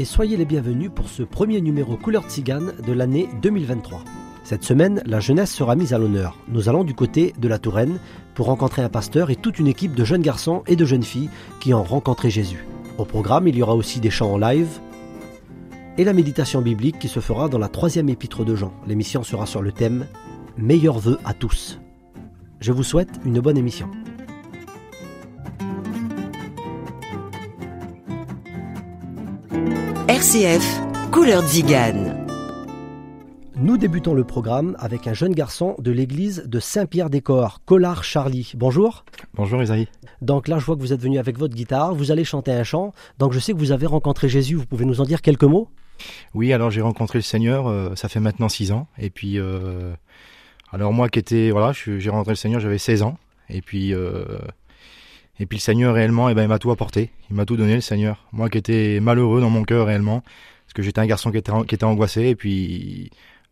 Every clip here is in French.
Et soyez les bienvenus pour ce premier numéro Couleur Tzigane de l'année 2023. Cette semaine, la jeunesse sera mise à l'honneur. Nous allons du côté de la Touraine pour rencontrer un pasteur et toute une équipe de jeunes garçons et de jeunes filles qui ont rencontré Jésus. Au programme, il y aura aussi des chants en live et la méditation biblique qui se fera dans la troisième épître de Jean. L'émission sera sur le thème Meilleurs vœux à tous. Je vous souhaite une bonne émission. RCF, Couleur Zigane. Nous débutons le programme avec un jeune garçon de l'église de Saint-Pierre-des-Corps, Collard Charlie. Bonjour. Bonjour Isaïe. Donc là, je vois que vous êtes venu avec votre guitare, vous allez chanter un chant. Donc je sais que vous avez rencontré Jésus, vous pouvez nous en dire quelques mots? Oui, alors j'ai rencontré le Seigneur, euh, ça fait maintenant six ans. Et puis, euh, alors moi qui étais, voilà, j'ai rencontré le Seigneur, j'avais 16 ans. Et puis, euh, et puis le Seigneur réellement, eh ben, il m'a tout apporté. Il m'a tout donné, le Seigneur. Moi qui étais malheureux dans mon cœur réellement, parce que j'étais un garçon qui était, qui était angoissé. Et puis,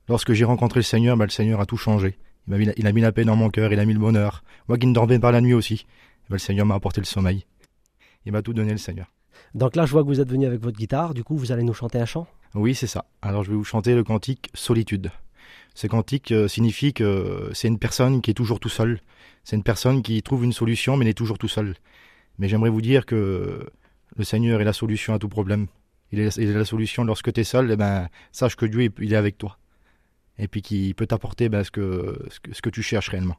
lorsque j'ai rencontré le Seigneur, ben, le Seigneur a tout changé. Il, m'a mis, il a mis la paix dans mon cœur, il a mis le bonheur. Moi qui ne dormais pas la nuit aussi, eh ben, le Seigneur m'a apporté le sommeil. Il m'a tout donné, le Seigneur. Donc là, je vois que vous êtes venu avec votre guitare, du coup, vous allez nous chanter un chant? Oui, c'est ça. Alors je vais vous chanter le cantique Solitude. Ce cantique euh, signifie que c'est une personne qui est toujours tout seul. C'est une personne qui trouve une solution mais n'est toujours tout seul. Mais j'aimerais vous dire que le Seigneur est la solution à tout problème. Il est, il est la solution lorsque tu es seul, eh ben, sache que Dieu il est avec toi. Et puis qu'il peut t'apporter ben, ce, que, ce, que, ce que tu cherches réellement.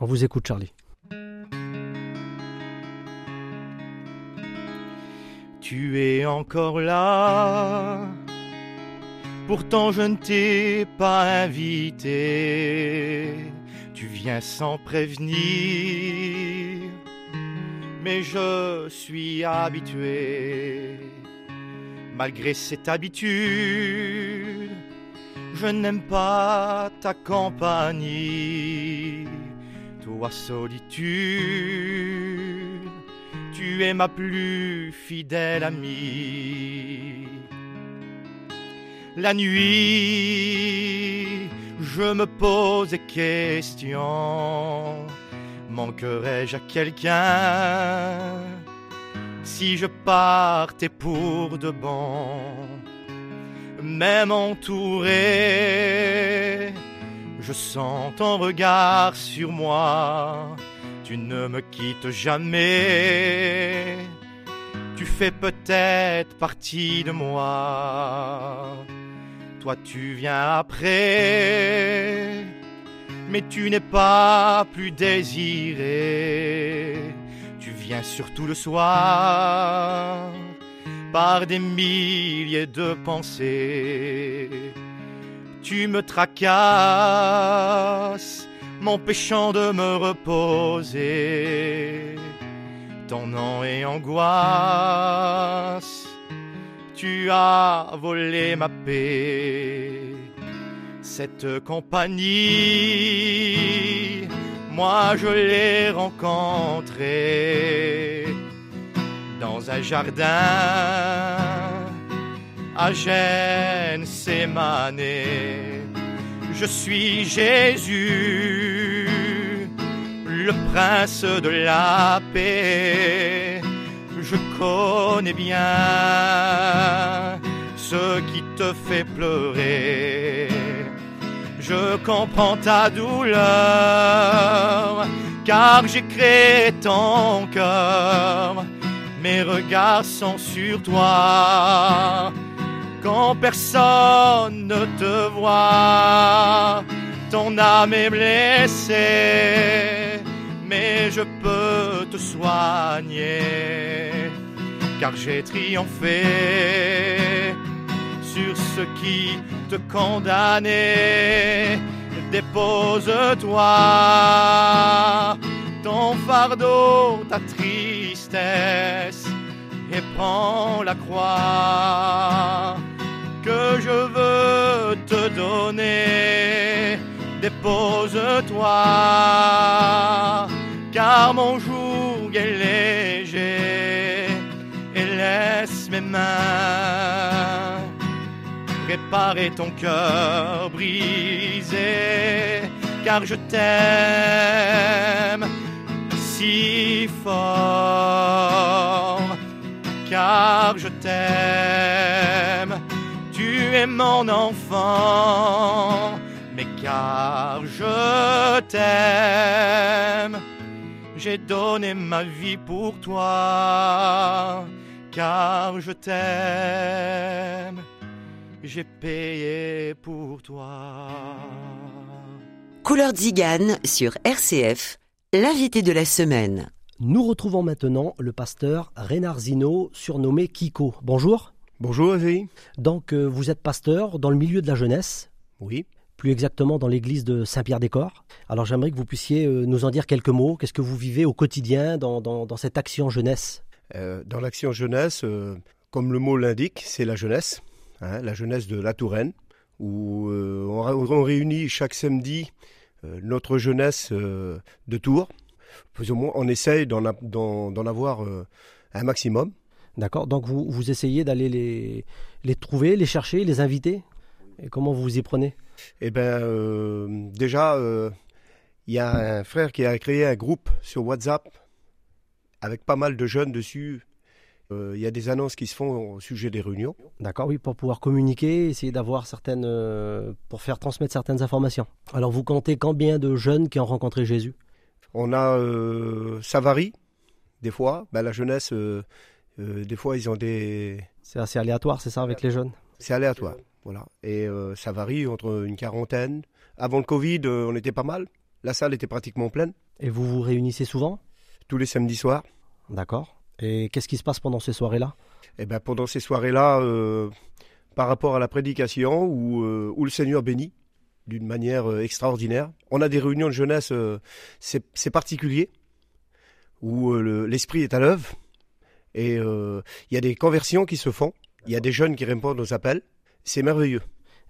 On vous écoute, Charlie. Tu es encore là. Pourtant je ne t'ai pas invité. Tu viens sans prévenir. Mais je suis habitué. Malgré cette habitude, je n'aime pas ta compagnie. Toi solitude, tu es ma plus fidèle amie. La nuit, je me pose des questions. Manquerais-je à quelqu'un si je partais pour de bon? Même entouré, je sens ton regard sur moi. Tu ne me quittes jamais. Tu fais peut-être partie de moi. Toi, tu viens après. Mais tu n'es pas plus désiré. Tu viens surtout le soir par des milliers de pensées. Tu me tracasses, m'empêchant de me reposer. Ton nom est angoisse, tu as volé ma paix. Cette compagnie, moi je l'ai rencontrée dans un jardin à Gênes, Sémané. Je suis Jésus, le prince de la paix. Je connais bien ce qui te fait pleurer. Je comprends ta douleur, car j'ai créé ton cœur. Mes regards sont sur toi, quand personne ne te voit. Ton âme est blessée, mais je peux te soigner, car j'ai triomphé sur ce qui te condamnait. Dépose-toi ton fardeau, ta tristesse, et prends la croix. je veux te donner. Dépose-toi, car mon joug est laisse mes mains réparer ton cœur brisé, car je t'aime si fort, car je t'aime, tu es mon enfant, mais car je t'aime, j'ai donné ma vie pour toi, car je t'aime j'ai payé pour toi. Couleur Zigane sur RCF, l'invité de la semaine. Nous retrouvons maintenant le pasteur Reynard Zino, surnommé Kiko. Bonjour. Bonjour Azéi. Donc euh, vous êtes pasteur dans le milieu de la jeunesse Oui. Plus exactement dans l'église de Saint-Pierre-des-Corps. Alors j'aimerais que vous puissiez euh, nous en dire quelques mots. Qu'est-ce que vous vivez au quotidien dans, dans, dans cette action jeunesse? Dans l'action jeunesse, euh, comme le mot l'indique, c'est la jeunesse. Hein, la jeunesse de la Touraine, où euh, on, réunit chaque samedi euh, notre jeunesse euh, de Tours. Plus ou moins, on essaye d'en avoir un maximum. D'accord, donc vous, vous essayez d'aller les, les trouver, les chercher, les inviter? Et comment vous vous y prenez? Eh bien, déjà, il y a un frère qui a créé un groupe sur WhatsApp avec pas mal de jeunes dessus il euh, y a des annonces qui se font au sujet des réunions. D'accord, oui, pour pouvoir communiquer, essayer d'avoir certaines. Euh, pour faire transmettre certaines informations. Alors, vous comptez combien de jeunes qui ont rencontré Jésus? On a. Euh, ça varie, des fois. Ben, la jeunesse, des fois, ils ont des. C'est assez aléatoire, c'est ça, avec les jeunes? C'est aléatoire, voilà. Et ça varie entre une quarantaine. Avant le Covid, on était pas mal. La salle était pratiquement pleine. Et vous vous réunissez souvent? Tous les samedis soirs. D'accord. Et qu'est-ce qui se passe pendant ces soirées-là? Eh ben, pendant ces soirées-là, euh, par rapport à la prédication, où, euh, où le Seigneur bénit d'une manière euh, extraordinaire. On a des réunions de jeunesse, euh, c'est particulier, où l'esprit est à l'œuvre, et il y a des conversions qui se font, il y a des jeunes qui répondent aux appels, c'est merveilleux.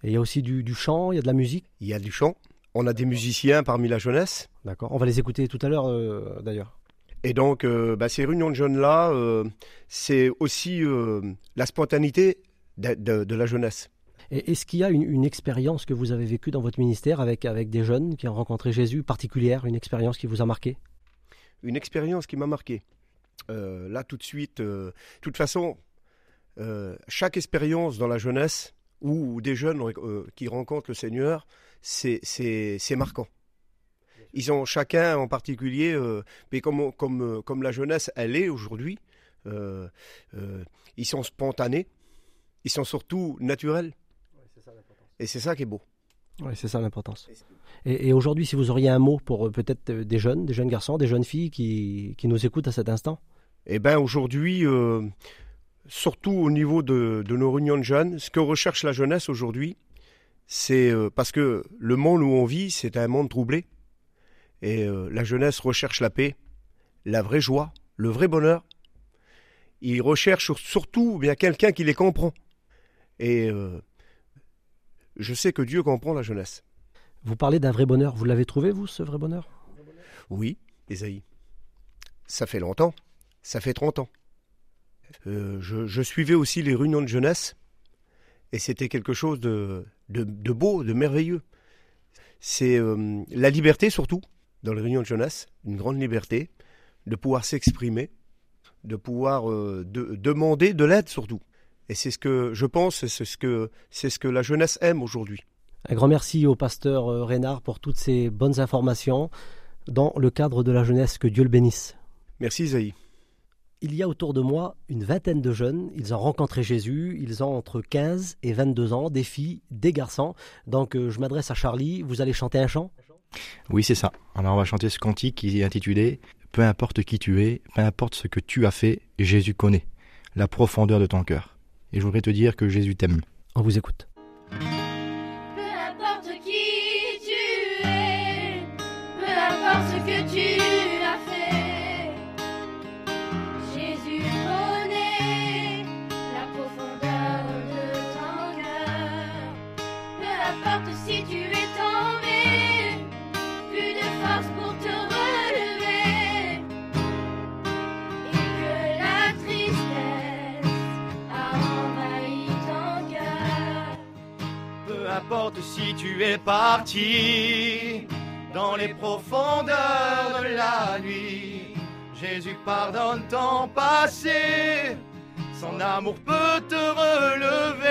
Et il y a aussi du, du chant, il y a de la musique? Il y a du chant, on a des musiciens parmi la jeunesse. D'accord, on va les écouter tout à l'heure d'ailleurs. Et donc, euh, bah, ces réunions de jeunes-là, euh, c'est aussi euh, la spontanéité de, de, de la jeunesse. Est-ce qu'il y a une, une, expérience que vous avez vécue dans votre ministère avec, avec des jeunes qui ont rencontré Jésus particulière, une expérience qui vous a marqué? Une expérience qui m'a marqué. là, tout de suite, de toute façon, chaque expérience dans la jeunesse ou des jeunes qui rencontrent le Seigneur, c'est marquant ils ont chacun en particulier, euh, mais comme, comme, comme la jeunesse, elle est aujourd'hui, euh, euh, ils sont spontanés, ils sont surtout naturels. Ouais, et c'est ça qui est beau. Oui, c'est ça l'importance. Et, et aujourd'hui, si vous auriez un mot pour peut-être des jeunes, des jeunes garçons, des jeunes filles qui, qui nous écoutent à cet instant? Eh bien, aujourd'hui, euh, surtout au niveau de, de, nos réunions de jeunes, ce que recherche la jeunesse aujourd'hui, c'est euh, parce que le monde où on vit, c'est un monde troublé. Et euh, la jeunesse recherche la paix, la vraie joie, le vrai bonheur. Il recherche surtout bien quelqu'un qui les comprend. Et euh, je sais que Dieu comprend la jeunesse. Vous parlez d'un vrai bonheur. Vous l'avez trouvé, vous, ce vrai bonheur? Oui, Esaïe. Ça fait longtemps. Ça fait 30 ans. Euh, je, je, suivais aussi les réunions de jeunesse. Et c'était quelque chose de, de, de, beau, de merveilleux. C'est euh, la liberté surtout dans les réunions de jeunesse, une grande liberté, de pouvoir s'exprimer, de pouvoir euh, de, demander de l'aide surtout. Et c'est ce que je pense, c'est ce que c'est ce que la jeunesse aime aujourd'hui. Un grand merci au pasteur euh, Reynard pour toutes ces bonnes informations dans le cadre de la jeunesse. Que Dieu le bénisse. Merci Isaïe. Il y a autour de moi une vingtaine de jeunes. Ils ont rencontré Jésus. Ils ont entre 15 et 22 ans, des filles, des garçons. Donc euh, je m'adresse à Charlie. Vous allez chanter un chant? Oui, c'est ça. Alors on va chanter ce cantique qui est intitulé Peu importe qui tu es, peu importe ce que tu as fait, Jésus connaît la profondeur de ton cœur. Et je voudrais te dire que Jésus t'aime. On vous écoute. Peu importe qui tu es, peu importe ce que tu Si tu es parti dans les profondeurs de la nuit, Jésus pardonne ton passé, son amour peut te relever.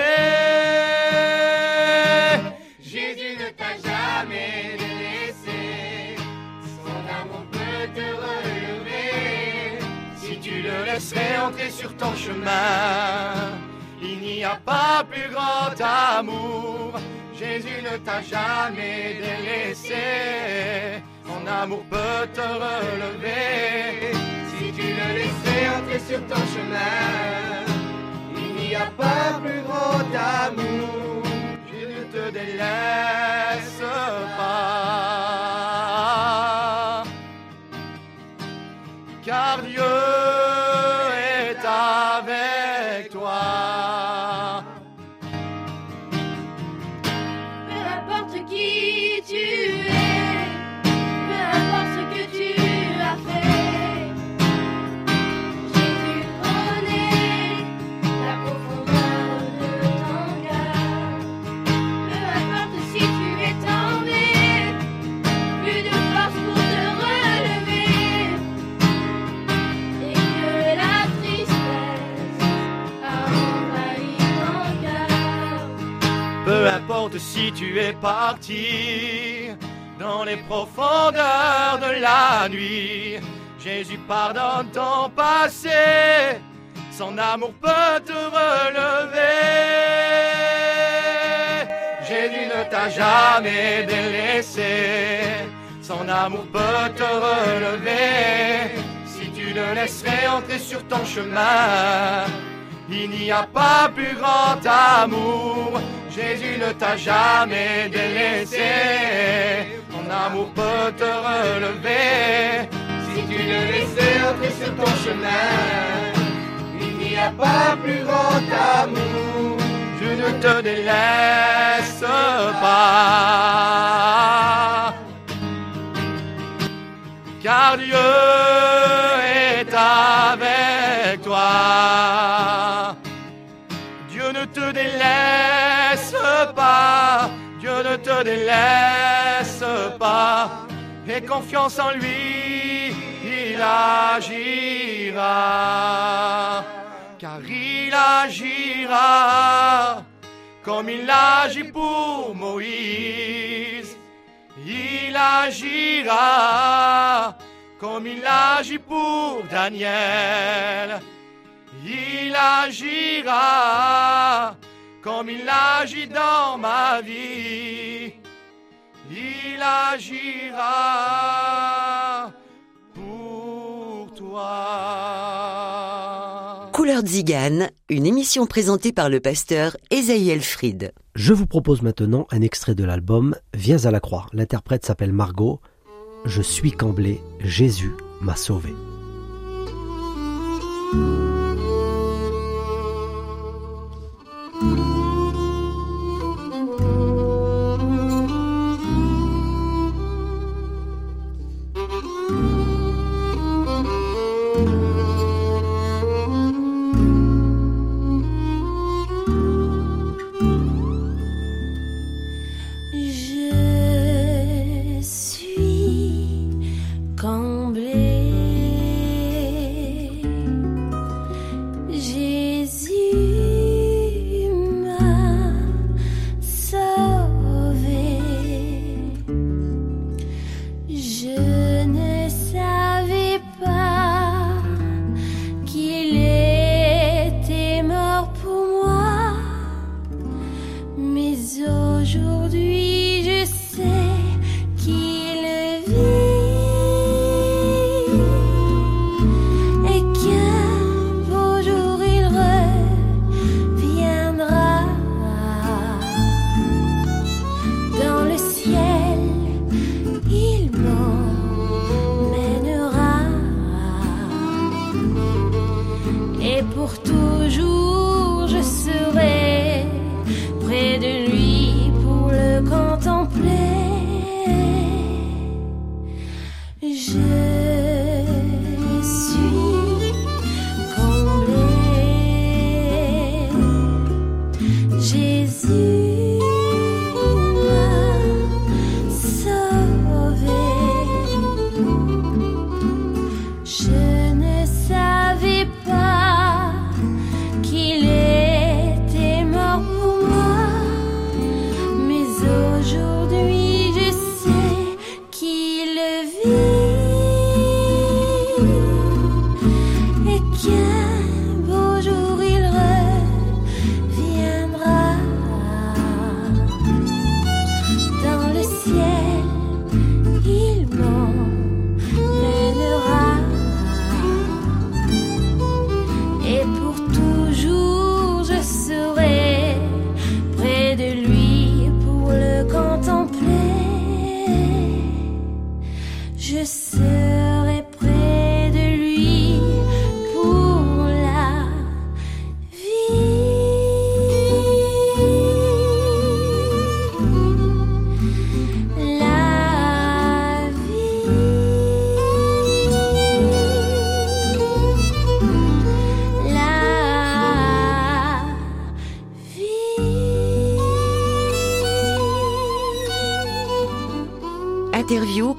Jésus ne t'a jamais délaissé, son amour peut te relever. Si tu le laisserais entrer sur ton chemin, il n'y a pas plus grand amour. Jésus ne t'a jamais délaissé. Son amour peut te relever. Si tu le laissais entrer sur ton chemin, il n'y a pas plus grand amour. Je ne te délaisse pas. Car Dieu tu es parti dans les profondeurs de la nuit, Jésus pardonne ton passé, son amour peut te relever. Jésus ne t'a jamais délaissé, son amour peut te relever. Si tu le laisserais entrer sur ton chemin, il n'y a pas plus grand amour. Jésus ne t'a jamais délaissé. Mon amour peut te relever. Si tu le laissais entrer sur ton chemin, il n'y a pas plus grand amour. Je ne te délaisse pas. Car Dieu est avec toi. Pas, Dieu ne te délaisse pas. Aie confiance en lui, il agira. Car il agira comme il agit pour Moïse. Il agira comme il agit pour Daniel. Il agira comme il agit dans ma vie. Il agira pour toi. Couleur Zigane, une émission présentée par le pasteur Esaïel Fried. Je vous propose maintenant un extrait de l'album Viens à la croix. L'interprète s'appelle Margot. Je suis camblé, Jésus m'a sauvé.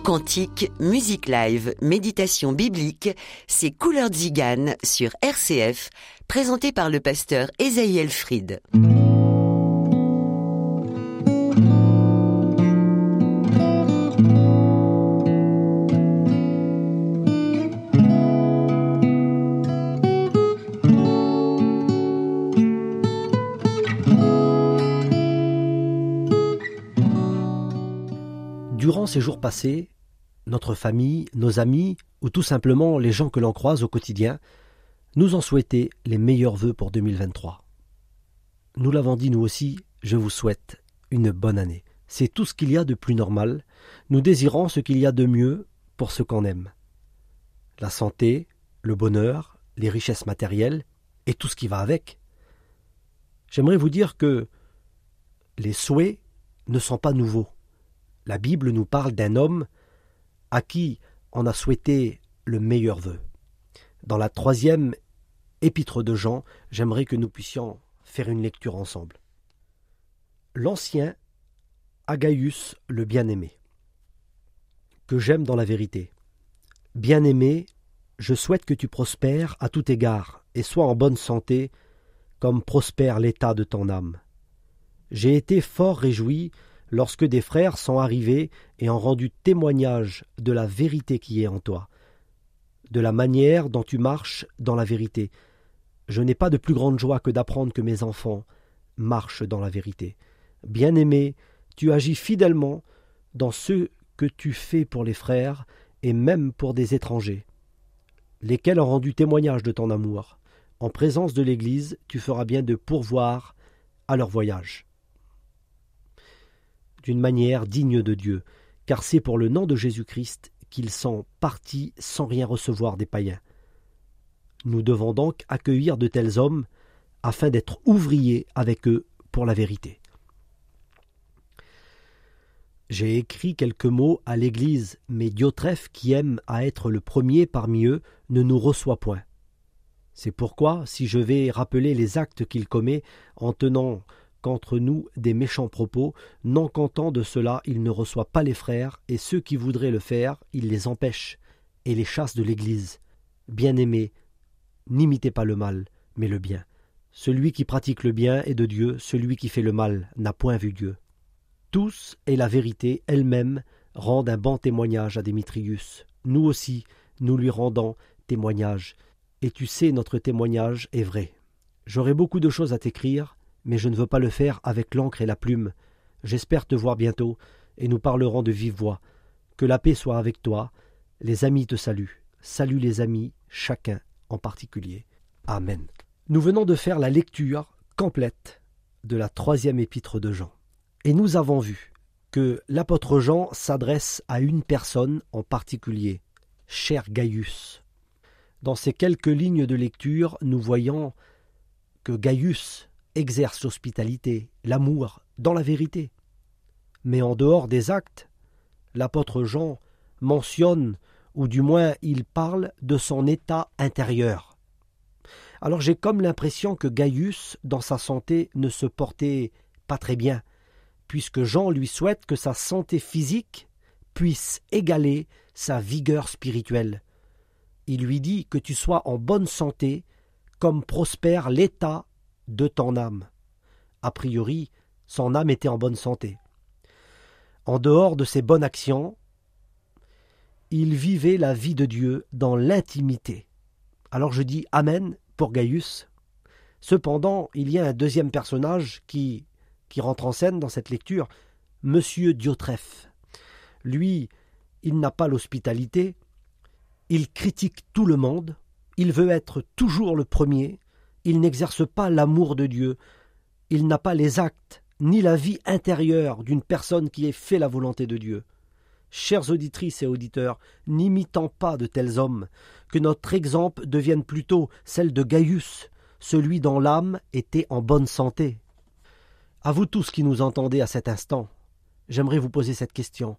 Cantique, musique live, méditation biblique, c'est Couleur Zigane sur RCF, présenté par le pasteur Esaïel Fried. Durant ces jours passés, notre famille, nos amis, ou tout simplement les gens que l'on croise au quotidien, nous ont souhaité les meilleurs vœux pour 2023. Nous l'avons dit nous aussi, je vous souhaite une bonne année. C'est tout ce qu'il y a de plus normal. Nous désirons ce qu'il y a de mieux pour ce qu'on aime. La santé, le bonheur, les richesses matérielles et tout ce qui va avec. J'aimerais vous dire que les souhaits ne sont pas nouveaux. La Bible nous parle d'un homme à qui on a souhaité le meilleur vœu. Dans la troisième épître de Jean, j'aimerais que nous puissions faire une lecture ensemble. L'ancien Agaius le bien-aimé, que j'aime dans la vérité. Bien-aimé, je souhaite que tu prospères à tout égard et sois en bonne santé, comme prospère l'état de ton âme. J'ai été fort réjoui lorsque des frères sont arrivés et ont rendu témoignage de la vérité qui est en toi, de la manière dont tu marches dans la vérité. Je n'ai pas de plus grande joie que d'apprendre que mes enfants marchent dans la vérité. Bien-aimé, tu agis fidèlement dans ce que tu fais pour les frères et même pour des étrangers, lesquels ont rendu témoignage de ton amour. En présence de l'Église, tu feras bien de pourvoir à leur voyage d'une manière digne de Dieu, car c'est pour le nom de Jésus-Christ qu'ils sont partis sans rien recevoir des païens. Nous devons donc accueillir de tels hommes afin d'être ouvriers avec eux pour la vérité. J'ai écrit quelques mots à l'Église, mais Diotrephe, qui aime à être le premier parmi eux, ne nous reçoit point. C'est pourquoi, si je vais rappeler les actes qu'il commet en tenant qu'entre nous des méchants propos, non content de cela, il ne reçoit pas les frères, et ceux qui voudraient le faire, il les empêche, et les chasse de l'Église. Bien-aimés, n'imitez pas le mal, mais le bien. Celui qui pratique le bien est de Dieu, celui qui fait le mal n'a point vu Dieu. Tous et la vérité elle-même rendent un bon témoignage à Démétrius. Nous aussi, nous lui rendons témoignage. Et tu sais, notre témoignage est vrai. J'aurais beaucoup de choses à t'écrire, mais je ne veux pas le faire avec l'encre et la plume. J'espère te voir bientôt, et nous parlerons de vive voix. Que la paix soit avec toi. Les amis te saluent. Salut les amis, chacun en particulier. Amen. Nous venons de faire la lecture complète de la troisième épître de Jean. Et nous avons vu que l'apôtre Jean s'adresse à une personne en particulier, cher Gaius. Dans ces quelques lignes de lecture, nous voyons que Gaius exerce l'hospitalité, l'amour, dans la vérité. Mais en dehors des actes, l'apôtre Jean mentionne, ou du moins il parle, de son état intérieur. Alors j'ai comme l'impression que Gaius, dans sa santé, ne se portait pas très bien, puisque Jean lui souhaite que sa santé physique puisse égaler sa vigueur spirituelle. Il lui dit que tu sois en bonne santé, comme prospère l'état de ton âme. A priori, son âme était en bonne santé. En dehors de ses bonnes actions, il vivait la vie de Dieu dans l'intimité. Alors je dis Amen pour Gaius. Cependant, il y a un deuxième personnage qui, qui rentre en scène dans cette lecture, Monsieur Diotrephe. Lui, il n'a pas l'hospitalité, il critique tout le monde, il veut être toujours le premier, il n'exerce pas l'amour de Dieu, il n'a pas les actes ni la vie intérieure d'une personne qui ait fait la volonté de Dieu. Chères auditrices et auditeurs, n'imitant pas de tels hommes, que notre exemple devienne plutôt celle de Gaius, celui dont l'âme était en bonne santé. À vous tous qui nous entendez à cet instant, j'aimerais vous poser cette question.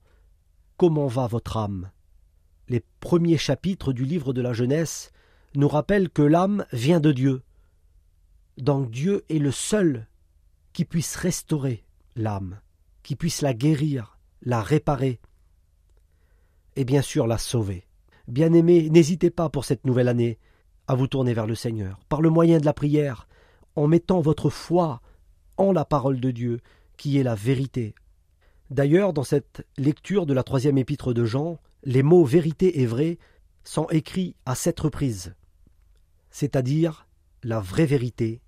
Comment va votre âme? Les premiers chapitres du livre de la Genèse nous rappellent que l'âme vient de Dieu, donc Dieu est le seul qui puisse restaurer l'âme, qui puisse la guérir, la réparer. et bien sûr la sauver. Bien-aimés, n'hésitez pas pour cette nouvelle année à vous tourner vers le Seigneur, par le moyen de la prière, en mettant votre foi en la parole de Dieu, qui est la vérité. D'ailleurs, dans cette lecture de la troisième épître de Jean, les mots vérité et vrai sont écrits à sept reprises, c'est-à-dire la vraie vérité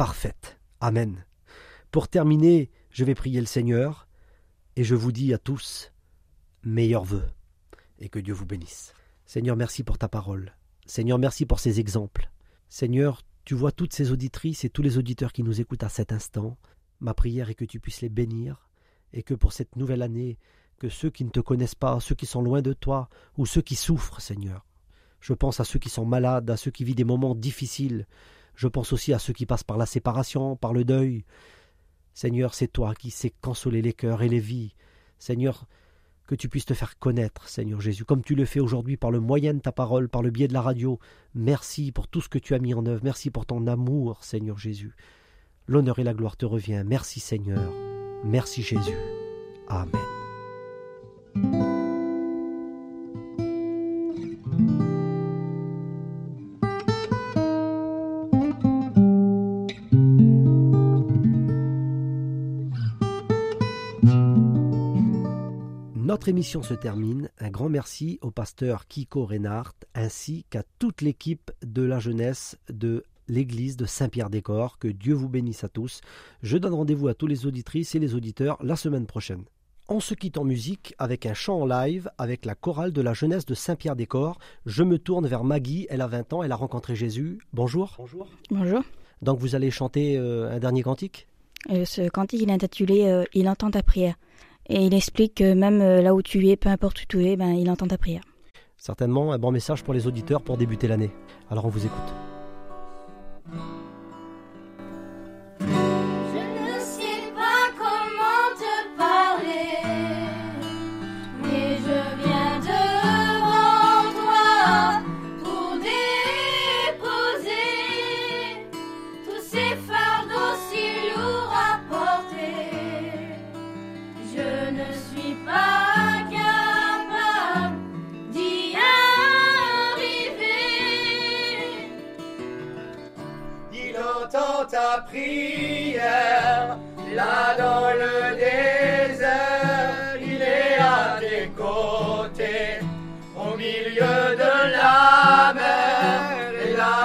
parfaite. Amen. Pour terminer, je vais prier le Seigneur, et je vous dis à tous, meilleurs vœux, et que Dieu vous bénisse. Seigneur, merci pour ta parole. Seigneur, merci pour ces exemples. Seigneur, tu vois toutes ces auditrices et tous les auditeurs qui nous écoutent à cet instant. Ma prière est que tu puisses les bénir, et que pour cette nouvelle année, que ceux qui ne te connaissent pas, ceux qui sont loin de toi, ou ceux qui souffrent, Seigneur. Je pense à ceux qui sont malades, à ceux qui vivent des moments difficiles. Je pense aussi à ceux qui passent par la séparation, par le deuil. Seigneur, c'est toi qui sais consoler les cœurs et les vies. Seigneur, que tu puisses te faire connaître, Seigneur Jésus, comme tu le fais aujourd'hui par le moyen de ta parole, par le biais de la radio. Merci pour tout ce que tu as mis en œuvre. Merci pour ton amour, Seigneur Jésus. L'honneur et la gloire te revient. Merci, Seigneur. Merci, Jésus. Amen. Notre émission se termine. Un grand merci au pasteur Kiko Reinhardt ainsi qu'à toute l'équipe de la jeunesse de l'église de Saint-Pierre-des-Corps. Que Dieu vous bénisse à tous. Je donne rendez-vous à tous les auditrices et les auditeurs la semaine prochaine. On se quitte en musique avec un chant en live avec la chorale de la jeunesse de Saint-Pierre-des-Corps. Je me tourne vers Maggie, elle a 20 ans, elle a rencontré Jésus. Bonjour. Bonjour. Bonjour. Donc vous allez chanter euh, un dernier cantique? Euh, ce cantique, il est intitulé euh, Il entend ta prière. Et il explique que même euh, là où tu es, peu importe où tu es, ben, il entend ta prière. Certainement un bon message pour les auditeurs pour débuter l'année. Alors on vous écoute.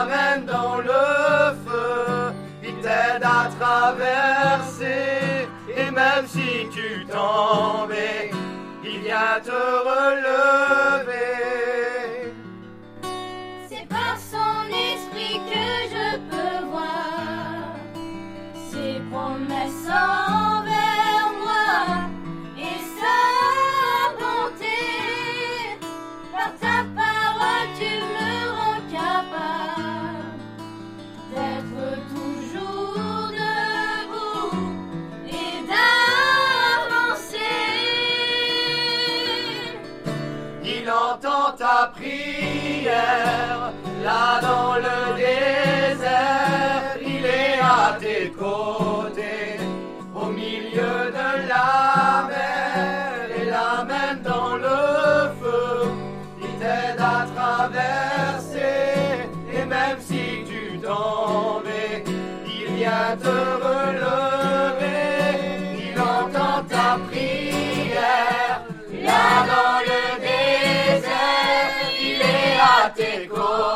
Même dans le feu, il t'aide à traverser, et même si tu tombais, il vient te relever. Là dans le désert, il est à tes côtés,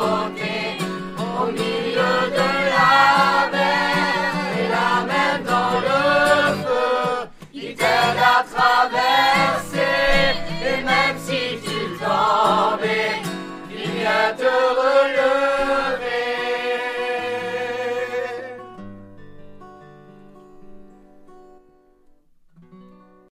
Au milieu de la mer, et la main dans le feu, il t'aide à traverser, et même si tu tombais, il vient te relever.